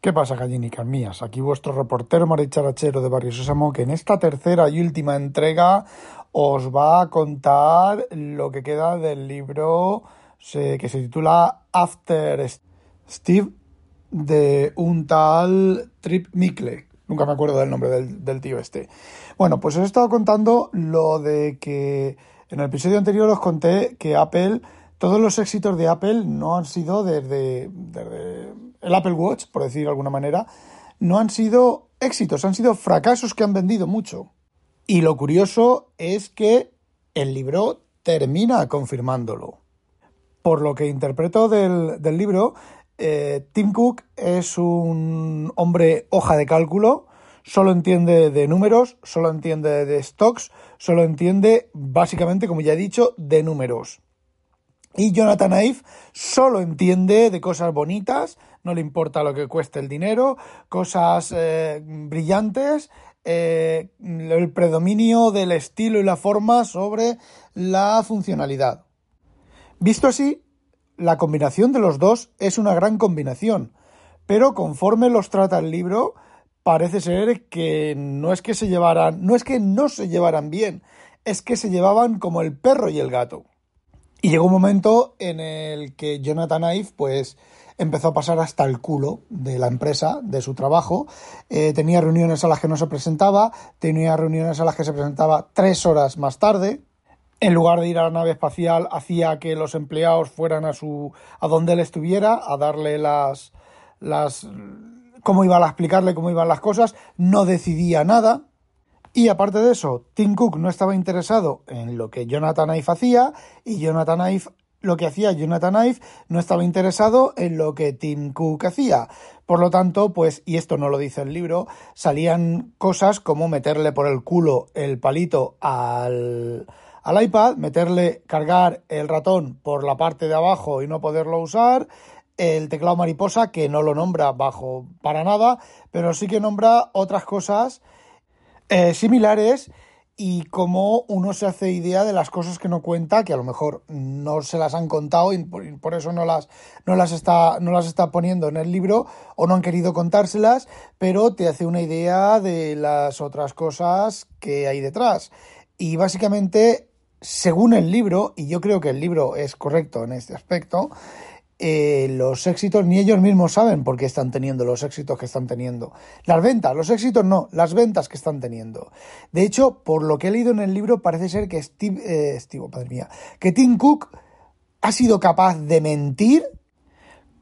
¿Qué pasa, gallinicas mías? Aquí vuestro reportero maricharachero de Barrio Sésamo, que en esta tercera y última entrega os va a contar lo que queda del libro que se titula After Steve de un tal Trip Mikle. Nunca me acuerdo del nombre del, del tío este. Bueno, pues os he estado contando lo de que en el episodio anterior os conté que Apple, todos los éxitos de Apple no han sido desde el Apple Watch, por decir de alguna manera, no han sido éxitos, han sido fracasos que han vendido mucho. Y lo curioso es que el libro termina confirmándolo. Por lo que interpreto del, libro, eh, Tim Cook es un hombre hoja de cálculo, solo entiende de números, solo entiende de stocks, solo entiende básicamente, como ya he dicho, de números. Y Jonathan Ive solo entiende de cosas bonitas, no le importa lo que cueste el dinero, cosas eh, brillantes, eh, el predominio del estilo y la forma sobre la funcionalidad. Visto así, la combinación de los dos es una gran combinación, pero conforme los trata el libro, parece ser que no es que se llevaran, no es que no se llevaran bien, es que se llevaban como el perro y el gato. Y llegó un momento en el que Jonathan Ive, pues, empezó a pasar hasta el culo de la empresa, de su trabajo. Eh, tenía reuniones a las que no se presentaba, tenía reuniones a las que se presentaba tres horas más tarde. En lugar de ir a la nave espacial, hacía que los empleados fueran a su, a donde él estuviera, a darle las, las, cómo iba a explicarle cómo iban las cosas. No decidía nada. Y aparte de eso, Tim Cook no estaba interesado en lo que Jonathan Ive hacía y Jonathan Ive lo que hacía Jonathan Ive no estaba interesado en lo que Tim Cook hacía. Por lo tanto, pues, y esto no lo dice el libro, salían cosas como meterle por el culo el palito al, al iPad, meterle, cargar el ratón por la parte de abajo y no poderlo usar, el teclado mariposa, que no lo nombra bajo para nada, pero sí que nombra otras cosas eh, similares y cómo uno se hace idea de las cosas que no cuenta, que a lo mejor no se las han contado y por, eso no las, no, las está, no las está poniendo en el libro o no han querido contárselas, pero te hace una idea de las otras cosas que hay detrás. Y básicamente, según el libro, y yo creo que el libro es correcto en este aspecto, eh, los éxitos ni ellos mismos saben por qué están teniendo los éxitos que están teniendo. Las ventas, los éxitos no, las ventas que están teniendo. De hecho, por lo que he leído en el libro, parece ser que Steve, eh, Steve padre mía, que Tim Cook ha sido capaz de mentir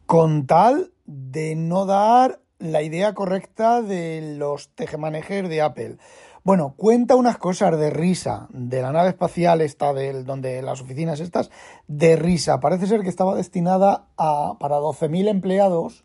con tal de no dar la idea correcta de los tejemanejes de Apple. Bueno, cuenta unas cosas de risa de la nave espacial esta, del, donde las oficinas estas, de risa. Parece ser que estaba destinada a, para 12.000 empleados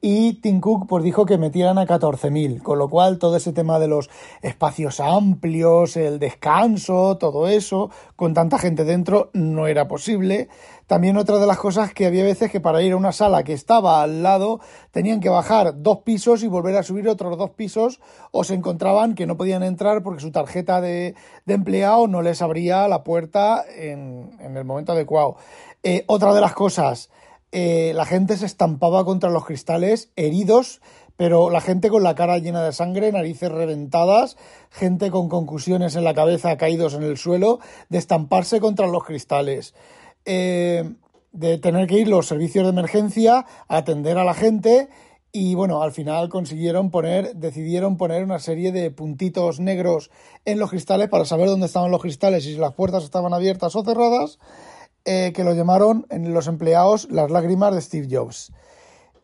y Tim Cook pues dijo que metieran a 14.000, con lo cual todo ese tema de los espacios amplios, el descanso, todo eso, con tanta gente dentro, no era posible. También otra de las cosas que había veces que para ir a una sala que estaba al lado tenían que bajar dos pisos y volver a subir otros dos pisos o se encontraban que no podían entrar porque su tarjeta de, empleado no les abría la puerta en, el momento adecuado. Eh, otra de las cosas, eh, la gente se estampaba contra los cristales heridos pero la gente con la cara llena de sangre, narices reventadas, gente con concusiones en la cabeza caídos en el suelo, de estamparse contra los cristales. Eh, de tener que ir los servicios de emergencia a atender a la gente y bueno, al final consiguieron poner, decidieron poner una serie de puntitos negros en los cristales para saber dónde estaban los cristales y si las puertas estaban abiertas o cerradas, eh, que lo llamaron en los empleados las lágrimas de Steve Jobs.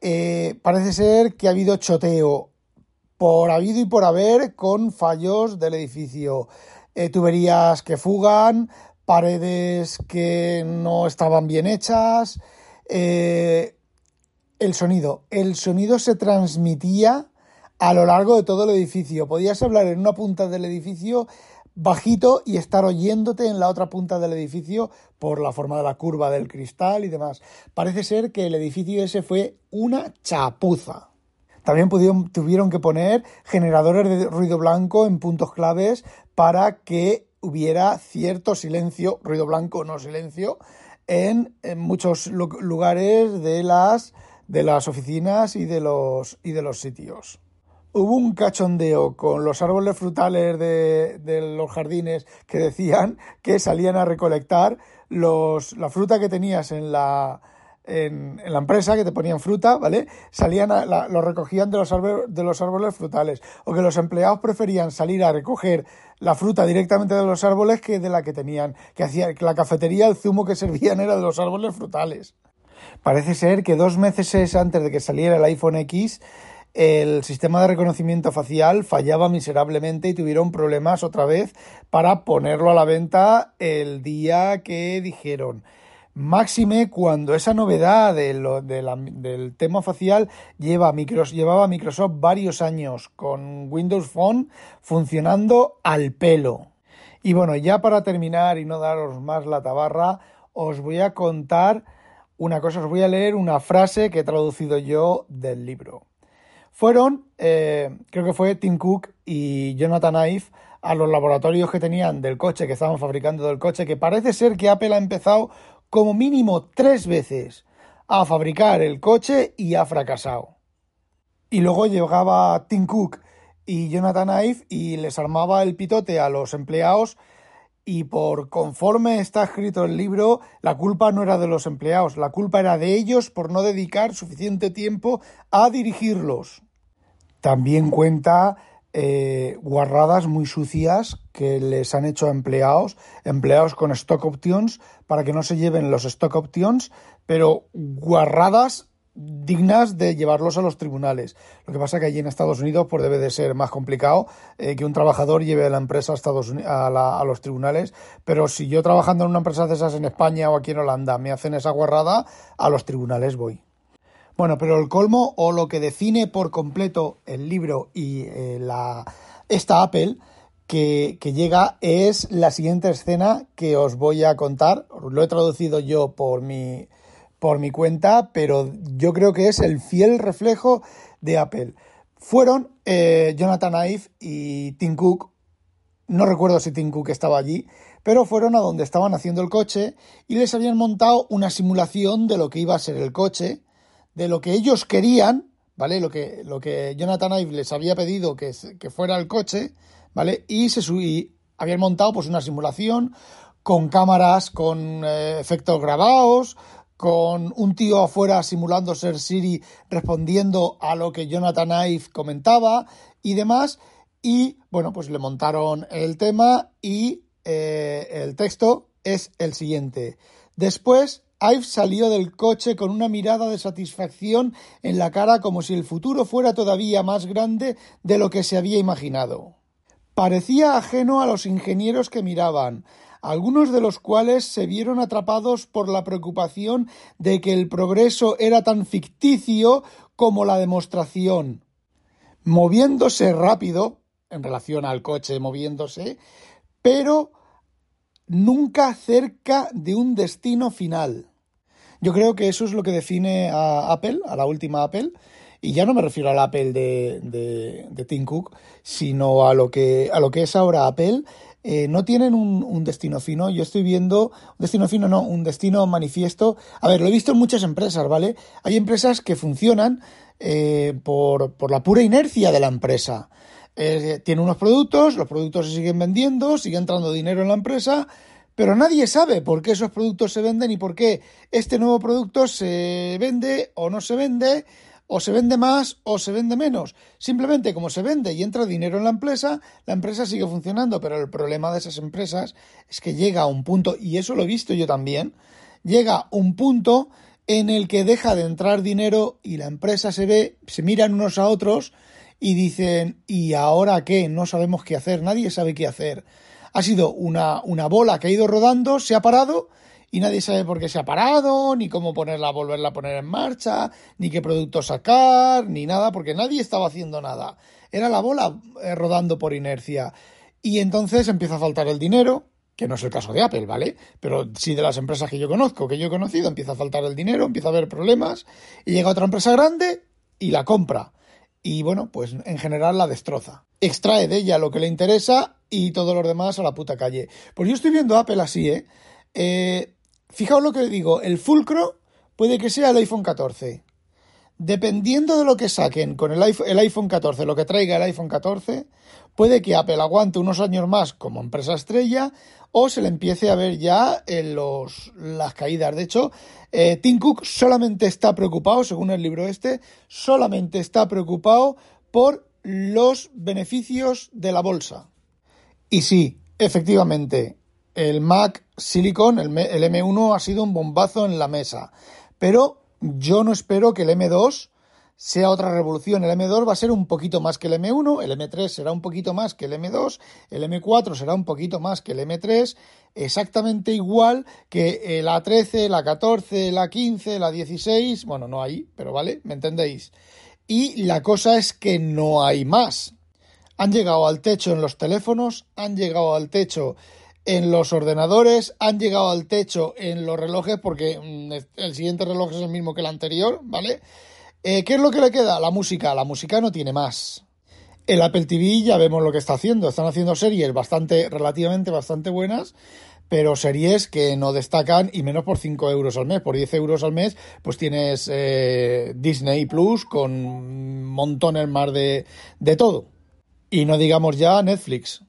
Eh, parece ser que ha habido choteo por habido y por haber con fallos del edificio, tuberías que fugan, paredes que no estaban bien hechas, eh, el sonido. El sonido se transmitía a lo largo de todo el edificio. Podías hablar en una punta del edificio bajito y estar oyéndote en la otra punta del edificio por la forma de la curva del cristal y demás. Parece ser que el edificio ese fue una chapuza. También tuvieron que poner generadores de ruido blanco en puntos claves para que hubiera cierto silencio, ruido blanco, no silencio, en, muchos lugares de las, de las oficinas y de los, y de los sitios. Hubo un cachondeo con los árboles frutales de, los jardines que decían que salían a recolectar los, la fruta que tenías en la, en, la empresa que te ponían fruta, ¿vale? Salían, a, lo recogían de los, árboles, de los árboles frutales. O que los empleados preferían salir a recoger la fruta directamente de los árboles que de la que tenían. Que hacía la cafetería, el zumo que servían era de los árboles frutales. Parece ser que dos meses antes de que saliera el iPhone X, el sistema de reconocimiento facial fallaba miserablemente y tuvieron problemas otra vez para ponerlo a la venta el día que dijeron. Máxime cuando esa novedad de del tema facial lleva llevaba Microsoft varios años con Windows Phone funcionando al pelo. Y bueno, ya para terminar y no daros más la tabarra, os voy a contar una cosa, os voy a leer una frase que he traducido yo del libro. Fueron, eh, creo que fue Tim Cook y Jonathan Ive a los laboratorios que tenían del coche, que estaban fabricando del coche, que parece ser que Apple ha empezado como mínimo tres veces a fabricar el coche y ha fracasado. Y luego llegaba Tim Cook y Jonathan Ive y les armaba el pitote a los empleados y por conforme está escrito el libro, la culpa no era de los empleados, la culpa era de ellos por no dedicar suficiente tiempo a dirigirlos. También cuenta eh, guarradas muy sucias que les han hecho a empleados, empleados con stock options, para que no se lleven los stock options, pero guarradas dignas de llevarlos a los tribunales. Lo que pasa que allí en Estados Unidos pues debe de ser más complicado eh, que un trabajador lleve a la empresa a, Estados a, a, los tribunales, pero si yo trabajando en una empresa de esas en España o aquí en Holanda me hacen esa guarrada, a los tribunales voy. Bueno, pero el colmo o lo que define por completo el libro y eh, la, esta Apple que, llega es la siguiente escena que os voy a contar. Lo he traducido yo por mi, por mi cuenta, pero yo creo que es el fiel reflejo de Apple. Fueron eh, Jonathan Ive y Tim Cook, no recuerdo si Tim Cook estaba allí, pero fueron a donde estaban haciendo el coche y les habían montado una simulación de lo que iba a ser el coche de lo que ellos querían, ¿vale? Lo que, lo que Jonathan Ive les había pedido que, que fuera el coche, ¿vale? Y se subí, habían montado pues una simulación con cámaras, con eh, efectos grabados, con un tío afuera simulando ser Siri respondiendo a lo que Jonathan Ive comentaba y demás. Y bueno, pues le montaron el tema y eh, el texto es el siguiente. Después Ive salió del coche con una mirada de satisfacción en la cara como si el futuro fuera todavía más grande de lo que se había imaginado. Parecía ajeno a los ingenieros que miraban, algunos de los cuales se vieron atrapados por la preocupación de que el progreso era tan ficticio como la demostración. Moviéndose rápido, en relación al coche moviéndose, pero nunca cerca de un destino final. Yo creo que eso es lo que define a Apple, a la última Apple, y ya no me refiero al Apple de, de, Tim Cook, sino a lo que, a lo que es ahora Apple. Eh, no tienen un, destino fino. Yo estoy viendo, un destino fino no, un destino manifiesto. A ver, lo he visto en muchas empresas, ¿vale? Hay empresas que funcionan eh, por, por, la pura inercia de la empresa. Eh, tiene unos productos, los productos se siguen vendiendo, sigue entrando dinero en la empresa, pero nadie sabe por qué esos productos se venden y por qué este nuevo producto se vende o no se vende, o se vende más o se vende menos. Simplemente como se vende y entra dinero en la empresa, la empresa sigue funcionando, pero el problema de esas empresas es que llega a un punto, y eso lo he visto yo también, llega un punto en el que deja de entrar dinero y la empresa se ve, se miran unos a otros y dicen, ¿y ahora qué? No sabemos qué hacer, nadie sabe qué hacer ha sido una, una bola que ha ido rodando, se ha parado y nadie sabe por qué se ha parado, ni cómo ponerla, volverla a poner en marcha, ni qué producto sacar, ni nada, porque nadie estaba haciendo nada. Era la bola eh, rodando por inercia. Y entonces empieza a faltar el dinero, que no es el caso de Apple, ¿vale? Pero sí de las empresas que yo conozco, que yo he conocido, empieza a faltar el dinero, empieza a haber problemas, y llega otra empresa grande y la compra. Y bueno, pues en general la destroza. Extrae de ella lo que le interesa y todos los demás a la puta calle. Pues yo estoy viendo Apple así, ¿eh? eh fijaos lo que digo, el fulcro puede que sea el iPhone 14. Dependiendo de lo que saquen con el iPhone, el iPhone 14, lo que traiga el iPhone 14, puede que Apple aguante unos años más como empresa estrella o se le empiece a ver ya en los, las caídas. De hecho, eh, Tim Cook solamente está preocupado, según el libro este, solamente está preocupado por los beneficios de la bolsa. Y sí, efectivamente, el Mac Silicon, el, el M1, ha sido un bombazo en la mesa. Pero yo no espero que el M2 sea otra revolución. El M2 va a ser un poquito más que el M1, el M3 será un poquito más que el M2, el M4 será un poquito más que el M3, exactamente igual que la 13, la 14, la 15, la 16, bueno, no hay, pero vale, ¿me entendéis? Y la cosa es que no hay más. Han llegado al techo en los teléfonos, han llegado al techo en los ordenadores, han llegado al techo en los relojes, porque mm, el siguiente reloj es el mismo que el anterior, ¿vale? Eh, ¿Qué es lo que le queda? La música. La música no tiene más. El Apple TV ya vemos lo que está haciendo. Están haciendo series bastante, relativamente bastante buenas, pero series que no destacan y menos por 5 euros al mes. Por 10 euros al mes, pues tienes eh, Disney Plus con montones más de, de todo. Y no digamos ya Netflix.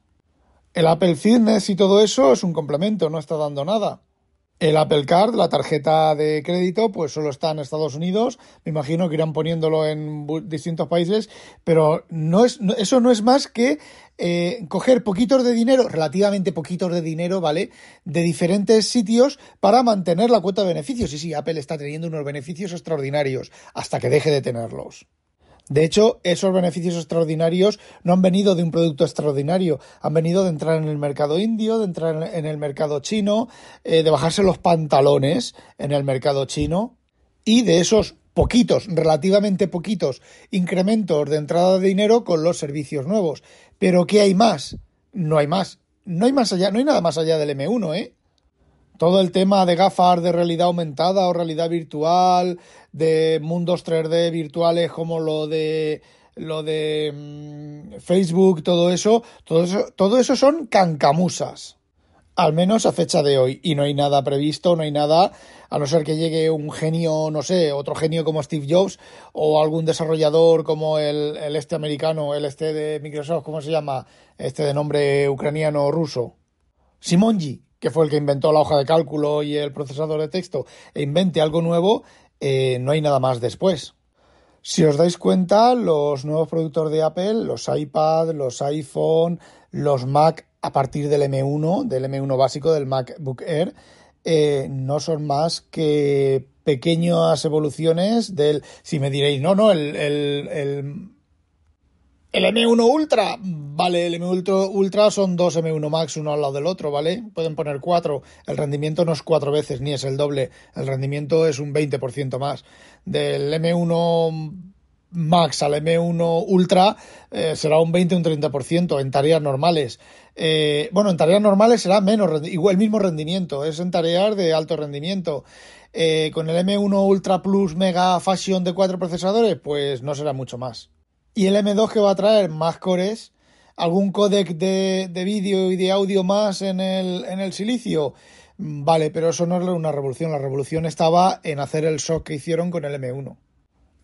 El Apple Fitness y todo eso es un complemento, no está dando nada. El Apple Card, la tarjeta de crédito, pues solo está en Estados Unidos. Me imagino que irán poniéndolo en distintos países, pero no es, eso no es más que eh, coger poquitos de dinero, relativamente poquitos de dinero, ¿vale? De diferentes sitios para mantener la cuota de beneficios. Y sí, Apple está teniendo unos beneficios extraordinarios hasta que deje de tenerlos. De hecho, esos beneficios extraordinarios no han venido de un producto extraordinario, han venido de entrar en el mercado indio, de entrar en el mercado chino, eh, de bajarse los pantalones en el mercado chino y de esos poquitos, relativamente poquitos incrementos de entrada de dinero con los servicios nuevos. Pero ¿qué hay más? No hay más. No hay más allá, no hay nada más allá del M1, ¿eh? Todo el tema de gafas de realidad aumentada o realidad virtual, de mundos 3D virtuales como lo de lo de mm, Facebook, todo eso, todo eso, todo eso son cancamusas. Al menos a fecha de hoy. Y no hay nada previsto, no hay nada, a no ser que llegue un genio, no sé, otro genio como Steve Jobs, o algún desarrollador como el, el este americano, el este de Microsoft, ¿cómo se llama? Este de nombre ucraniano o ruso. Simonji que fue el que inventó la hoja de cálculo y el procesador de texto, e invente algo nuevo, eh, no hay nada más después. Si os dais cuenta, los nuevos productos de Apple, los iPad, los iPhone, los Mac a partir del M1, del M1 básico, del MacBook Air, eh, no son más que pequeñas evoluciones del, si me diréis, no, no, el, el el M1 Ultra, vale, el M1 Ultra son dos M1 Max uno al lado del otro, ¿vale? Pueden poner cuatro. El rendimiento no es cuatro veces ni es el doble. El rendimiento es un 20% más. Del M1 Max al M1 Ultra eh, será un 20 o un 30% en tareas normales. Eh, bueno, en tareas normales será menos, igual el mismo rendimiento, es en tareas de alto rendimiento. Eh, con el M1 Ultra Plus Mega Fashion de cuatro procesadores, pues no será mucho más. Y el M2 que va a traer más cores, algún codec de, de vídeo y de audio más en el, en el silicio. Vale, pero eso no es una revolución. La revolución estaba en hacer el shock que hicieron con el M1.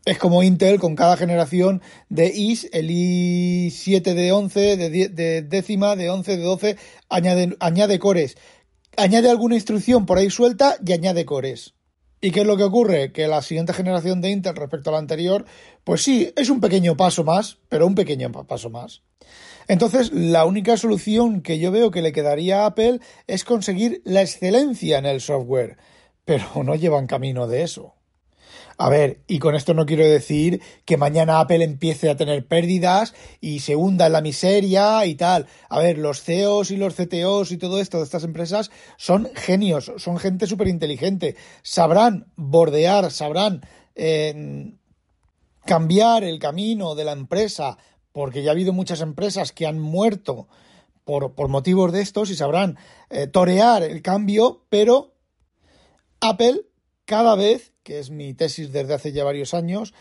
Es como Intel con cada generación de Is, el i7 de 11, de, de décima, de 11, de 12, añade, añade cores. Añade alguna instrucción por ahí suelta y añade cores. ¿Y qué es lo que ocurre? Que la siguiente generación de Intel respecto a la anterior, pues sí, es un pequeño paso más, pero un pequeño paso más. Entonces, la única solución que yo veo que le quedaría a Apple es conseguir la excelencia en el software, pero no llevan camino de eso. A ver, y con esto no quiero decir que mañana Apple empiece a tener pérdidas y se hunda en la miseria y tal. A ver, los CEOs y los CTOs y todo esto de estas empresas son genios, son gente súper inteligente. Sabrán bordear, sabrán eh, cambiar el camino de la empresa, porque ya ha habido muchas empresas que han muerto por, por motivos de estos y sabrán eh, torear el cambio, pero Apple cada vez, que es mi tesis desde hace ya varios años,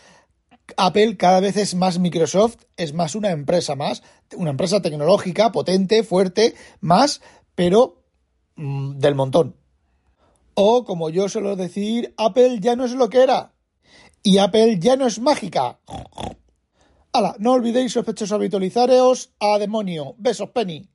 Apple cada vez es más Microsoft, es más una empresa más, una empresa tecnológica, potente, fuerte, más, pero mmm, del montón. O, como yo suelo decir, Apple ya no es lo que era. Y Apple ya no es mágica. Hala, no olvidéis sospechosos habitualizaros. A demonio. Besos, Penny.